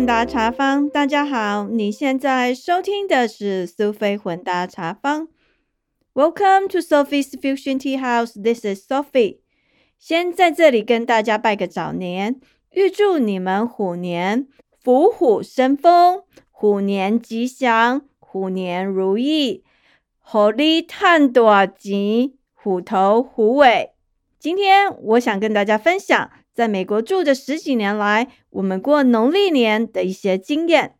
混搭茶坊，大家好，你现在收听的是苏菲混搭茶坊。Welcome to Sophie's Fusion Tea House. This is Sophie. 先在这里跟大家拜个早年，预祝你们虎年虎虎生风，虎年吉祥，虎年如意，虎力探多吉，虎头虎尾。今天我想跟大家分享。在美国住的十几年来，我们过农历年的一些经验。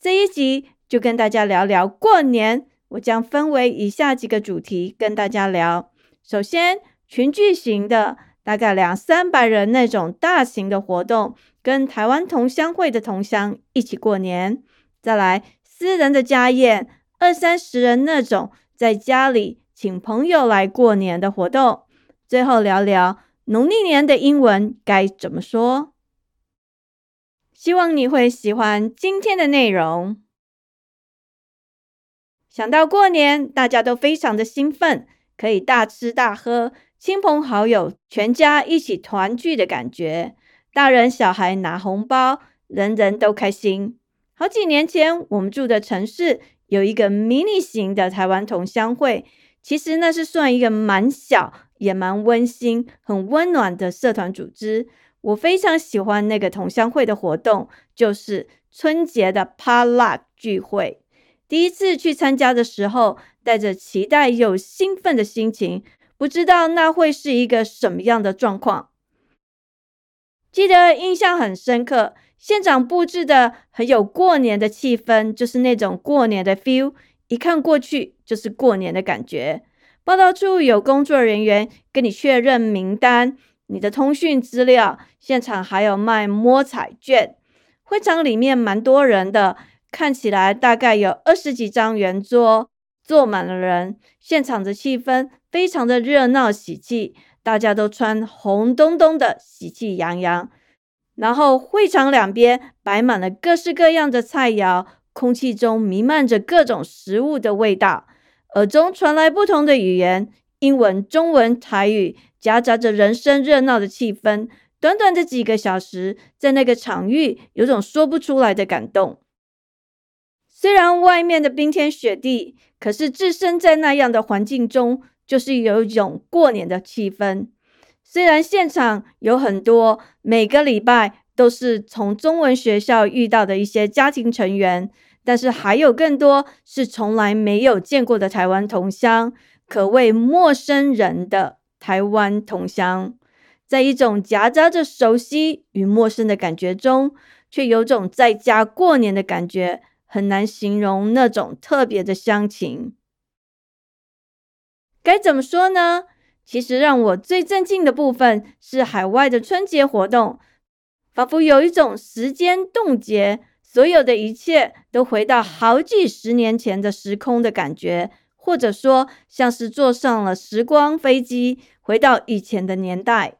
这一集就跟大家聊聊过年。我将分为以下几个主题跟大家聊。首先，群聚型的，大概两三百人那种大型的活动，跟台湾同乡会的同乡一起过年。再来，私人的家宴，二三十人那种在家里请朋友来过年的活动。最后聊聊。农历年的英文该怎么说？希望你会喜欢今天的内容。想到过年，大家都非常的兴奋，可以大吃大喝，亲朋好友全家一起团聚的感觉，大人小孩拿红包，人人都开心。好几年前，我们住的城市有一个迷你型的台湾同乡会，其实那是算一个蛮小。也蛮温馨、很温暖的社团组织，我非常喜欢那个同乡会的活动，就是春节的 potluck 聚会。第一次去参加的时候，带着期待又兴奋的心情，不知道那会是一个什么样的状况。记得印象很深刻，现场布置的很有过年的气氛，就是那种过年的 feel，一看过去就是过年的感觉。报道处有工作人员跟你确认名单、你的通讯资料，现场还有卖摸彩券。会场里面蛮多人的，看起来大概有二十几张圆桌，坐满了人。现场的气氛非常的热闹喜气，大家都穿红咚咚的，喜气洋洋。然后会场两边摆满了各式各样的菜肴，空气中弥漫着各种食物的味道。耳中传来不同的语言，英文、中文、台语，夹杂着人声热闹的气氛。短短的几个小时，在那个场域，有种说不出来的感动。虽然外面的冰天雪地，可是置身在那样的环境中，就是有一种过年的气氛。虽然现场有很多每个礼拜都是从中文学校遇到的一些家庭成员。但是还有更多是从来没有见过的台湾同乡，可谓陌生人的台湾同乡，在一种夹杂着熟悉与陌生的感觉中，却有种在家过年的感觉，很难形容那种特别的乡情。该怎么说呢？其实让我最震惊的部分是海外的春节活动，仿佛有一种时间冻结。所有的一切都回到好几十年前的时空的感觉，或者说像是坐上了时光飞机，回到以前的年代。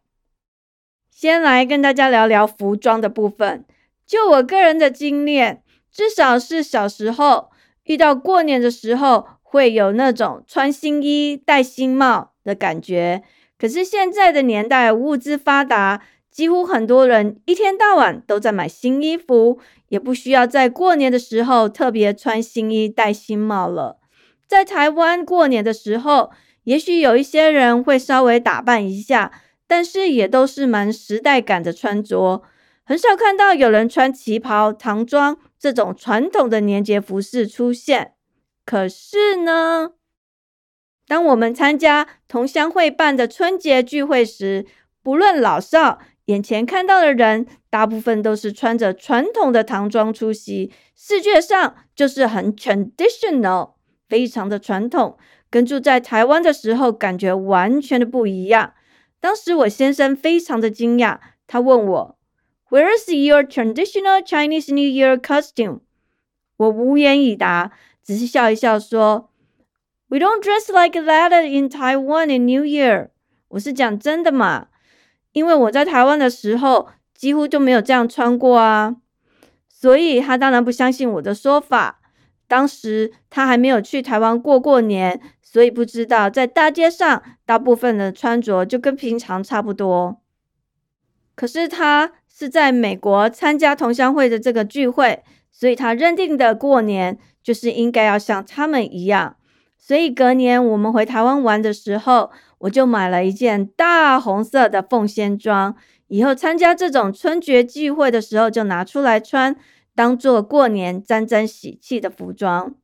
先来跟大家聊聊服装的部分。就我个人的经验，至少是小时候遇到过年的时候，会有那种穿新衣、戴新帽的感觉。可是现在的年代，物资发达。几乎很多人一天到晚都在买新衣服，也不需要在过年的时候特别穿新衣、戴新帽了。在台湾过年的时候，也许有一些人会稍微打扮一下，但是也都是蛮时代感的穿着，很少看到有人穿旗袍、唐装这种传统的年节服饰出现。可是呢，当我们参加同乡会办的春节聚会时，不论老少。眼前看到的人，大部分都是穿着传统的唐装出席，视觉上就是很 traditional，非常的传统，跟住在台湾的时候感觉完全的不一样。当时我先生非常的惊讶，他问我，Where is your traditional Chinese New Year costume？我无言以答，只是笑一笑说，We don't dress like that in Taiwan in New Year。我是讲真的嘛。因为我在台湾的时候几乎就没有这样穿过啊，所以他当然不相信我的说法。当时他还没有去台湾过过年，所以不知道在大街上大部分的穿着就跟平常差不多。可是他是在美国参加同乡会的这个聚会，所以他认定的过年就是应该要像他们一样。所以隔年我们回台湾玩的时候，我就买了一件大红色的凤仙装，以后参加这种春节聚会的时候就拿出来穿，当做过年沾沾喜气的服装。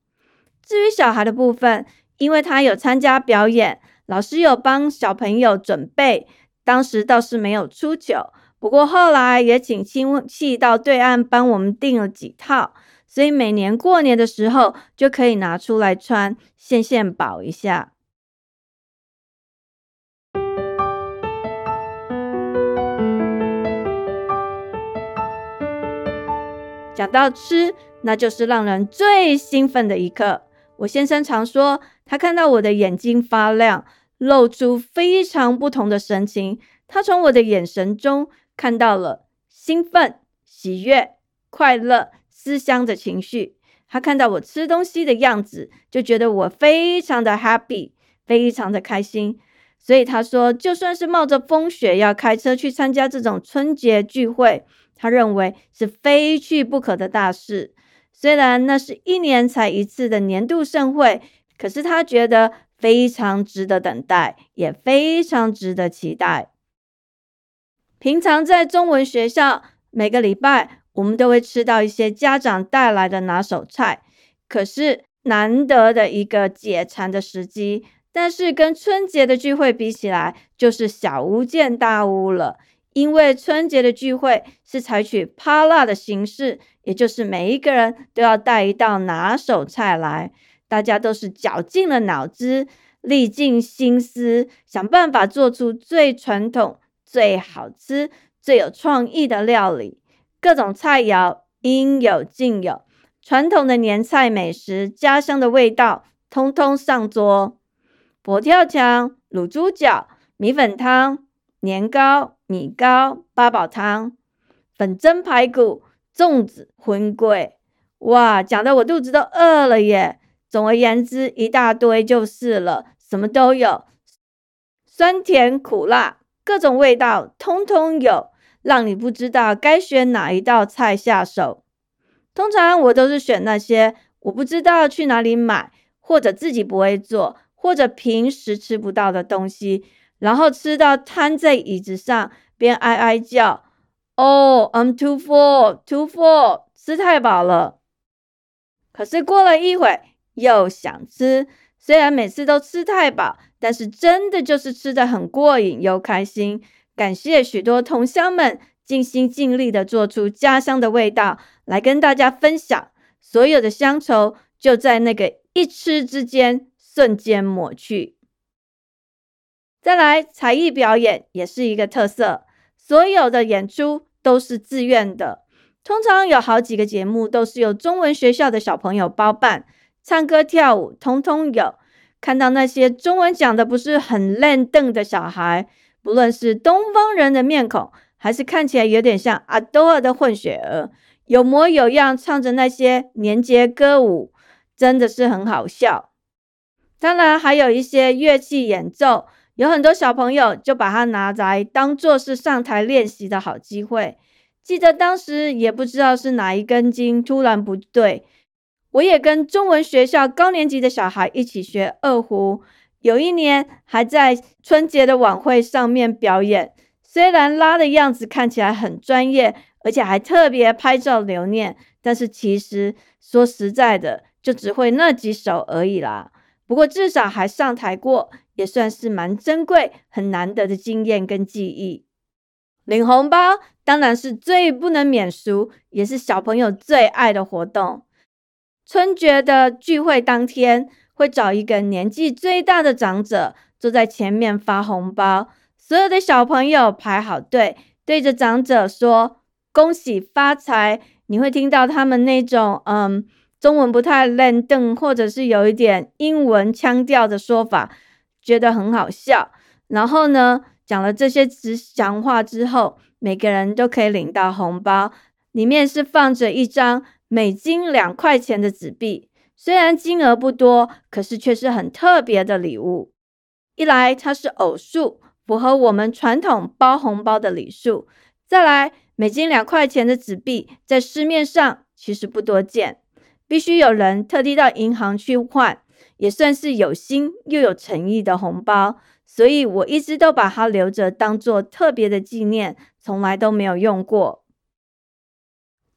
至于小孩的部分，因为他有参加表演，老师有帮小朋友准备，当时倒是没有出糗。不过后来也请亲戚到对岸帮我们订了几套。所以每年过年的时候就可以拿出来穿，献献宝一下。讲到吃，那就是让人最兴奋的一刻。我先生常说，他看到我的眼睛发亮，露出非常不同的神情。他从我的眼神中看到了兴奋、喜悦、快乐。思乡的情绪，他看到我吃东西的样子，就觉得我非常的 happy，非常的开心。所以他说，就算是冒着风雪要开车去参加这种春节聚会，他认为是非去不可的大事。虽然那是一年才一次的年度盛会，可是他觉得非常值得等待，也非常值得期待。平常在中文学校，每个礼拜。我们都会吃到一些家长带来的拿手菜，可是难得的一个解馋的时机。但是跟春节的聚会比起来，就是小巫见大巫了。因为春节的聚会是采取趴辣的形式，也就是每一个人都要带一道拿手菜来，大家都是绞尽了脑汁，历尽心思，想办法做出最传统、最好吃、最有创意的料理。各种菜肴应有尽有，传统的年菜美食，家乡的味道，通通上桌。佛跳墙、卤猪脚、米粉汤、年糕、米糕、八宝汤、粉蒸排骨、粽子、荤桂，哇，讲的我肚子都饿了耶！总而言之，一大堆就是了，什么都有，酸甜苦辣，各种味道通通有。让你不知道该选哪一道菜下手。通常我都是选那些我不知道去哪里买，或者自己不会做，或者平时吃不到的东西，然后吃到瘫在椅子上，边哀哀叫：“Oh, I'm too full, too full，吃太饱了。”可是过了一会又想吃，虽然每次都吃太饱，但是真的就是吃的很过瘾又开心。感谢许多同乡们尽心尽力的做出家乡的味道来跟大家分享，所有的乡愁就在那个一吃之间瞬间抹去。再来，才艺表演也是一个特色，所有的演出都是自愿的，通常有好几个节目都是由中文学校的小朋友包办，唱歌跳舞通通有。看到那些中文讲的不是很烂凳的小孩。不论是东方人的面孔，还是看起来有点像阿多尔的混血儿，有模有样唱着那些年节歌舞，真的是很好笑。当然，还有一些乐器演奏，有很多小朋友就把它拿来当做是上台练习的好机会。记得当时也不知道是哪一根筋突然不对，我也跟中文学校高年级的小孩一起学二胡。有一年还在春节的晚会上面表演，虽然拉的样子看起来很专业，而且还特别拍照留念，但是其实说实在的，就只会那几首而已啦。不过至少还上台过，也算是蛮珍贵、很难得的经验跟记忆。领红包当然是最不能免俗，也是小朋友最爱的活动。春节的聚会当天。会找一个年纪最大的长者坐在前面发红包，所有的小朋友排好队，对着长者说“恭喜发财”。你会听到他们那种嗯，中文不太认登，或者是有一点英文腔调的说法，觉得很好笑。然后呢，讲了这些吉祥话之后，每个人都可以领到红包，里面是放着一张美金两块钱的纸币。虽然金额不多，可是却是很特别的礼物。一来它是偶数，符合我们传统包红包的礼数；再来，美金两块钱的纸币在市面上其实不多见，必须有人特地到银行去换，也算是有心又有诚意的红包。所以我一直都把它留着，当做特别的纪念，从来都没有用过。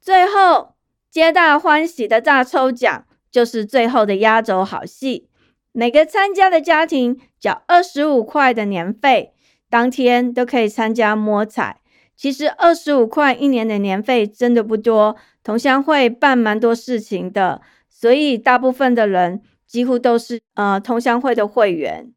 最后，皆大欢喜的大抽奖就是最后的压轴好戏。每个参加的家庭缴二十五块的年费，当天都可以参加摸彩。其实二十五块一年的年费真的不多，同乡会办蛮多事情的，所以大部分的人几乎都是呃同乡会的会员。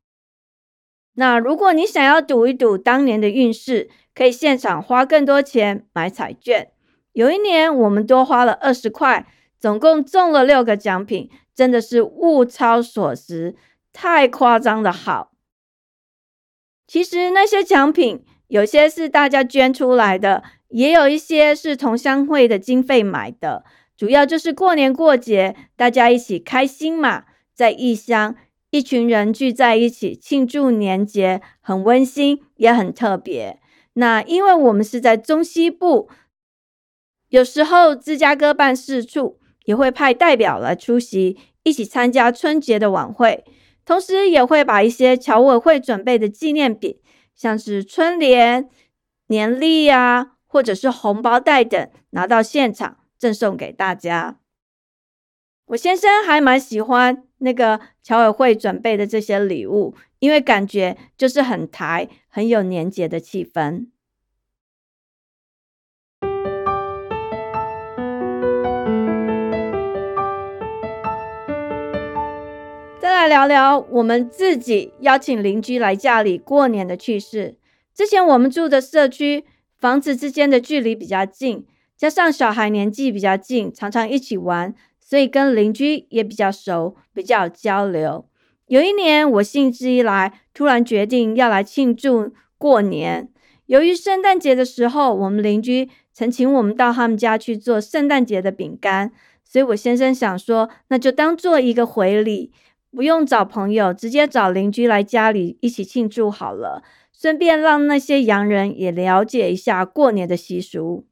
那如果你想要赌一赌当年的运势，可以现场花更多钱买彩券。有一年我们多花了二十块，总共中了六个奖品，真的是物超所值，太夸张的好。其实那些奖品有些是大家捐出来的，也有一些是同乡会的经费买的，主要就是过年过节大家一起开心嘛，在异乡。一群人聚在一起庆祝年节，很温馨，也很特别。那因为我们是在中西部，有时候芝加哥办事处也会派代表来出席，一起参加春节的晚会，同时也会把一些侨委会准备的纪念品，像是春联、年历啊，或者是红包袋等，拿到现场赠送给大家。我先生还蛮喜欢那个侨委会准备的这些礼物，因为感觉就是很台，很有年节的气氛。聊聊我们自己邀请邻居来家里过年的趣事。之前我们住的社区，房子之间的距离比较近，加上小孩年纪比较近，常常一起玩。所以跟邻居也比较熟，比较交流。有一年，我兴致一来，突然决定要来庆祝过年。由于圣诞节的时候，我们邻居曾请我们到他们家去做圣诞节的饼干，所以我先生想说，那就当做一个回礼，不用找朋友，直接找邻居来家里一起庆祝好了，顺便让那些洋人也了解一下过年的习俗。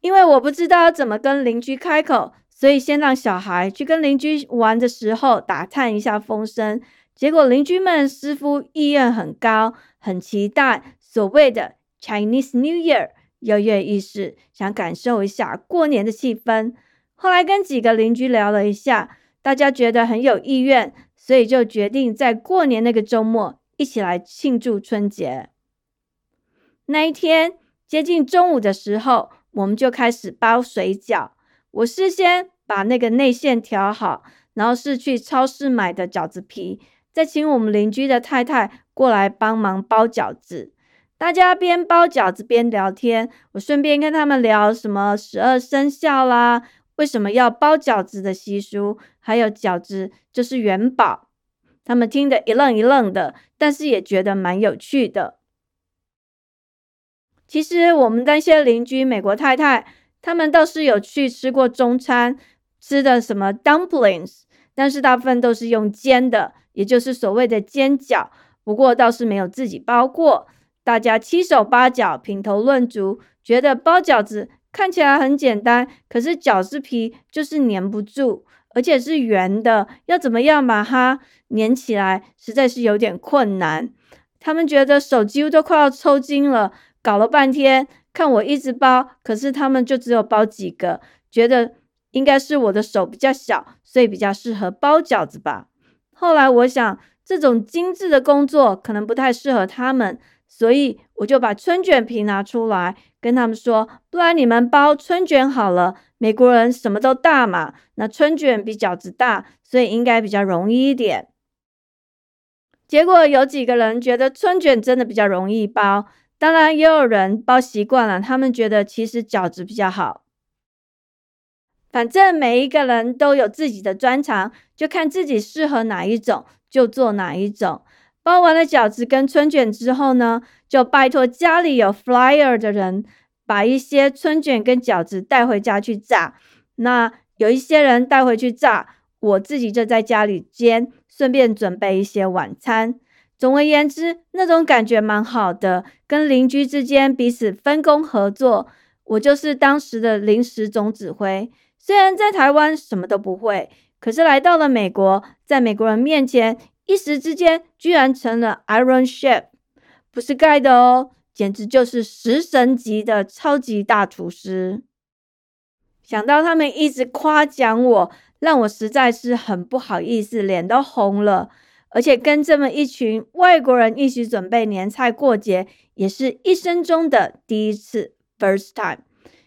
因为我不知道怎么跟邻居开口，所以先让小孩去跟邻居玩的时候打探一下风声。结果邻居们似乎意愿很高，很期待所谓的 Chinese New Year 跃跃欲试，想感受一下过年的气氛。后来跟几个邻居聊了一下，大家觉得很有意愿，所以就决定在过年那个周末一起来庆祝春节。那一天接近中午的时候。我们就开始包水饺。我事先把那个内馅调好，然后是去超市买的饺子皮，再请我们邻居的太太过来帮忙包饺子。大家边包饺子边聊天，我顺便跟他们聊什么十二生肖啦，为什么要包饺子的习俗，还有饺子就是元宝。他们听得一愣一愣的，但是也觉得蛮有趣的。其实我们那些邻居美国太太，他们倒是有去吃过中餐，吃的什么 dumplings，但是大部分都是用煎的，也就是所谓的煎饺。不过倒是没有自己包过。大家七手八脚，品头论足，觉得包饺子看起来很简单，可是饺子皮就是粘不住，而且是圆的，要怎么样把它粘起来，实在是有点困难。他们觉得手几乎都快要抽筋了。搞了半天，看我一直包，可是他们就只有包几个，觉得应该是我的手比较小，所以比较适合包饺子吧。后来我想，这种精致的工作可能不太适合他们，所以我就把春卷皮拿出来，跟他们说，不然你们包春卷好了。美国人什么都大嘛，那春卷比饺子大，所以应该比较容易一点。结果有几个人觉得春卷真的比较容易包。当然，也有人包习惯了，他们觉得其实饺子比较好。反正每一个人都有自己的专长，就看自己适合哪一种就做哪一种。包完了饺子跟春卷之后呢，就拜托家里有 flyer 的人，把一些春卷跟饺子带回家去炸。那有一些人带回去炸，我自己就在家里煎，顺便准备一些晚餐。总而言之，那种感觉蛮好的，跟邻居之间彼此分工合作。我就是当时的临时总指挥，虽然在台湾什么都不会，可是来到了美国，在美国人面前，一时之间居然成了 Iron Chef，不是盖的哦，简直就是食神级的超级大厨师。想到他们一直夸奖我，让我实在是很不好意思，脸都红了。而且跟这么一群外国人一起准备年菜过节，也是一生中的第一次 （first time）。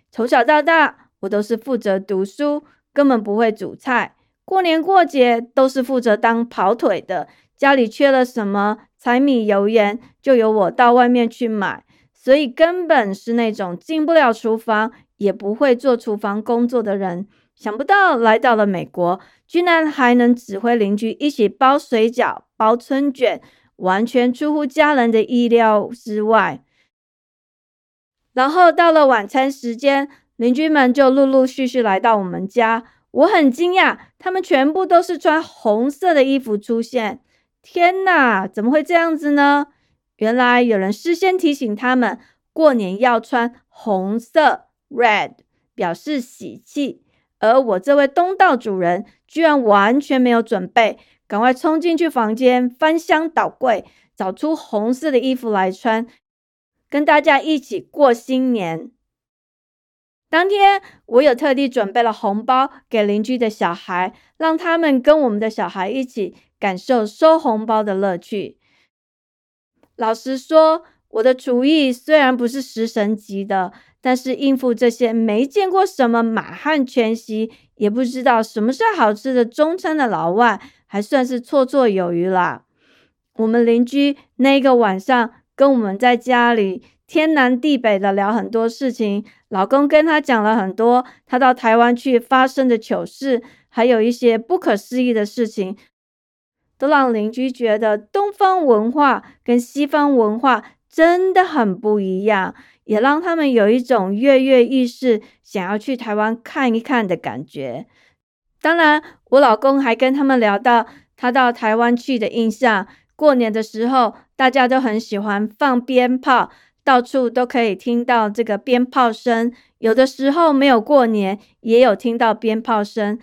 从小到大，我都是负责读书，根本不会煮菜。过年过节都是负责当跑腿的，家里缺了什么柴米油盐，就由我到外面去买。所以根本是那种进不了厨房，也不会做厨房工作的人。想不到来到了美国。居然还能指挥邻居一起包水饺、包春卷，完全出乎家人的意料之外。然后到了晚餐时间，邻居们就陆陆续续来到我们家。我很惊讶，他们全部都是穿红色的衣服出现。天哪，怎么会这样子呢？原来有人事先提醒他们，过年要穿红色 （red），表示喜气。而我这位东道主人居然完全没有准备，赶快冲进去房间，翻箱倒柜，找出红色的衣服来穿，跟大家一起过新年。当天，我有特地准备了红包给邻居的小孩，让他们跟我们的小孩一起感受收红包的乐趣。老实说，我的厨艺虽然不是食神级的。但是应付这些没见过什么满汉全席，也不知道什么是好吃的中餐的老外，还算是绰绰有余啦。我们邻居那个晚上跟我们在家里天南地北的聊很多事情，老公跟他讲了很多他到台湾去发生的糗事，还有一些不可思议的事情，都让邻居觉得东方文化跟西方文化真的很不一样。也让他们有一种跃跃欲试，想要去台湾看一看的感觉。当然，我老公还跟他们聊到他到台湾去的印象。过年的时候，大家都很喜欢放鞭炮，到处都可以听到这个鞭炮声。有的时候没有过年，也有听到鞭炮声。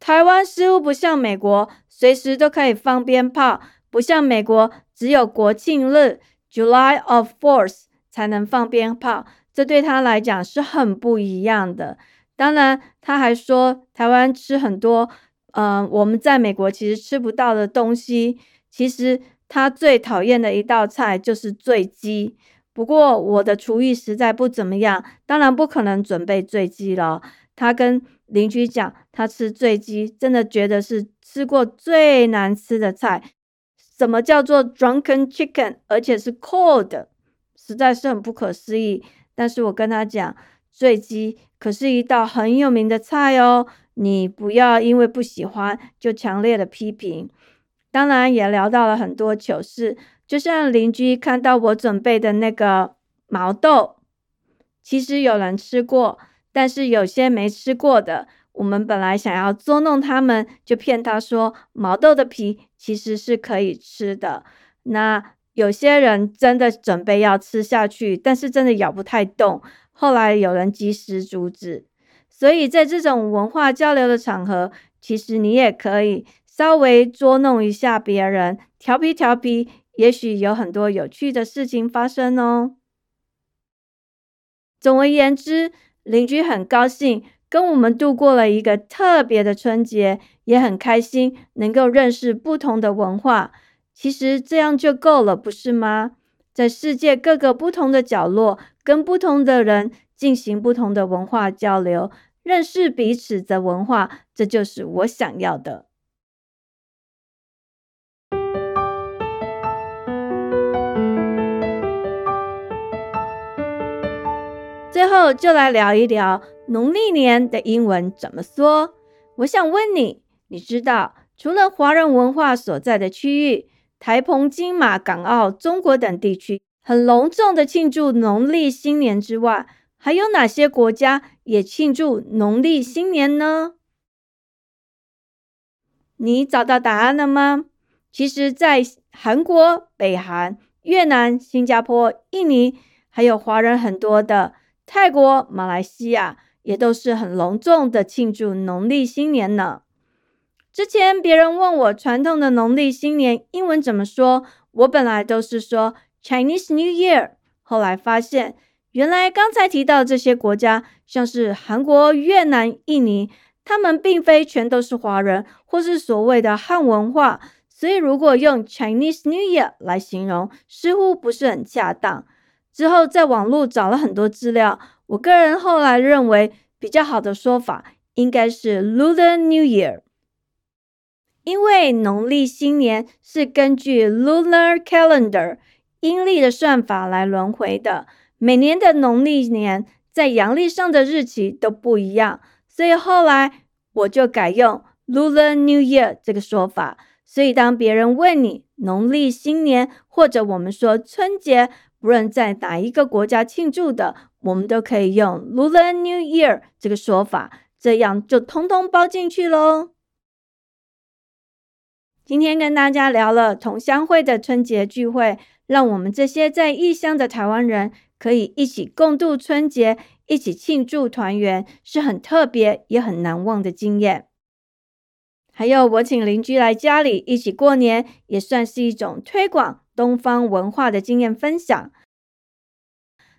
台湾似乎不像美国，随时都可以放鞭炮，不像美国只有国庆日 （July of Fourth）。才能放鞭炮，这对他来讲是很不一样的。当然，他还说台湾吃很多，嗯，我们在美国其实吃不到的东西。其实他最讨厌的一道菜就是醉鸡。不过我的厨艺实在不怎么样，当然不可能准备醉鸡了。他跟邻居讲，他吃醉鸡真的觉得是吃过最难吃的菜。什么叫做 drunken chicken，而且是 cold？实在是很不可思议，但是我跟他讲，醉鸡可是一道很有名的菜哦，你不要因为不喜欢就强烈的批评。当然也聊到了很多糗事，就像邻居看到我准备的那个毛豆，其实有人吃过，但是有些没吃过的，我们本来想要捉弄他们，就骗他说毛豆的皮其实是可以吃的。那。有些人真的准备要吃下去，但是真的咬不太动。后来有人及时阻止，所以在这种文化交流的场合，其实你也可以稍微捉弄一下别人，调皮调皮，也许有很多有趣的事情发生哦。总而言之，邻居很高兴跟我们度过了一个特别的春节，也很开心能够认识不同的文化。其实这样就够了，不是吗？在世界各个不同的角落，跟不同的人进行不同的文化交流，认识彼此的文化，这就是我想要的。最后就来聊一聊农历年的英文怎么说。我想问你，你知道除了华人文化所在的区域？台澎金马、港澳、中国等地区很隆重的庆祝农历新年之外，还有哪些国家也庆祝农历新年呢？你找到答案了吗？其实，在韩国、北韩、越南、新加坡、印尼，还有华人很多的泰国、马来西亚，也都是很隆重的庆祝农历新年呢。之前别人问我传统的农历新年英文怎么说，我本来都是说 Chinese New Year，后来发现原来刚才提到这些国家，像是韩国、越南、印尼，他们并非全都是华人，或是所谓的汉文化，所以如果用 Chinese New Year 来形容，似乎不是很恰当。之后在网络找了很多资料，我个人后来认为比较好的说法应该是 Lunar New Year。因为农历新年是根据 lunar calendar 阴历的算法来轮回的，每年的农历年在阳历上的日期都不一样，所以后来我就改用 lunar new year 这个说法。所以当别人问你农历新年或者我们说春节，不论在哪一个国家庆祝的，我们都可以用 lunar new year 这个说法，这样就通通包进去喽。今天跟大家聊了同乡会的春节聚会，让我们这些在异乡的台湾人可以一起共度春节，一起庆祝团圆，是很特别也很难忘的经验。还有我请邻居来家里一起过年，也算是一种推广东方文化的经验分享。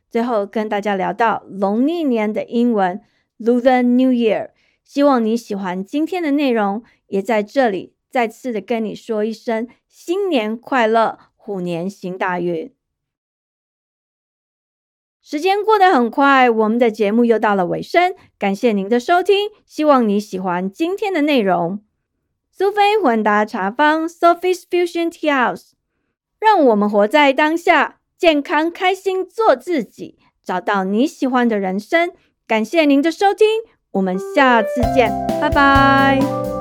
最后跟大家聊到龙历年的英文 Lunar New Year，希望你喜欢今天的内容，也在这里。再次的跟你说一声新年快乐，虎年行大运。时间过得很快，我们的节目又到了尾声，感谢您的收听，希望你喜欢今天的内容。苏菲混搭茶坊 （Sophie's Fusion Tea House），让我们活在当下，健康开心做自己，找到你喜欢的人生。感谢您的收听，我们下次见，拜拜。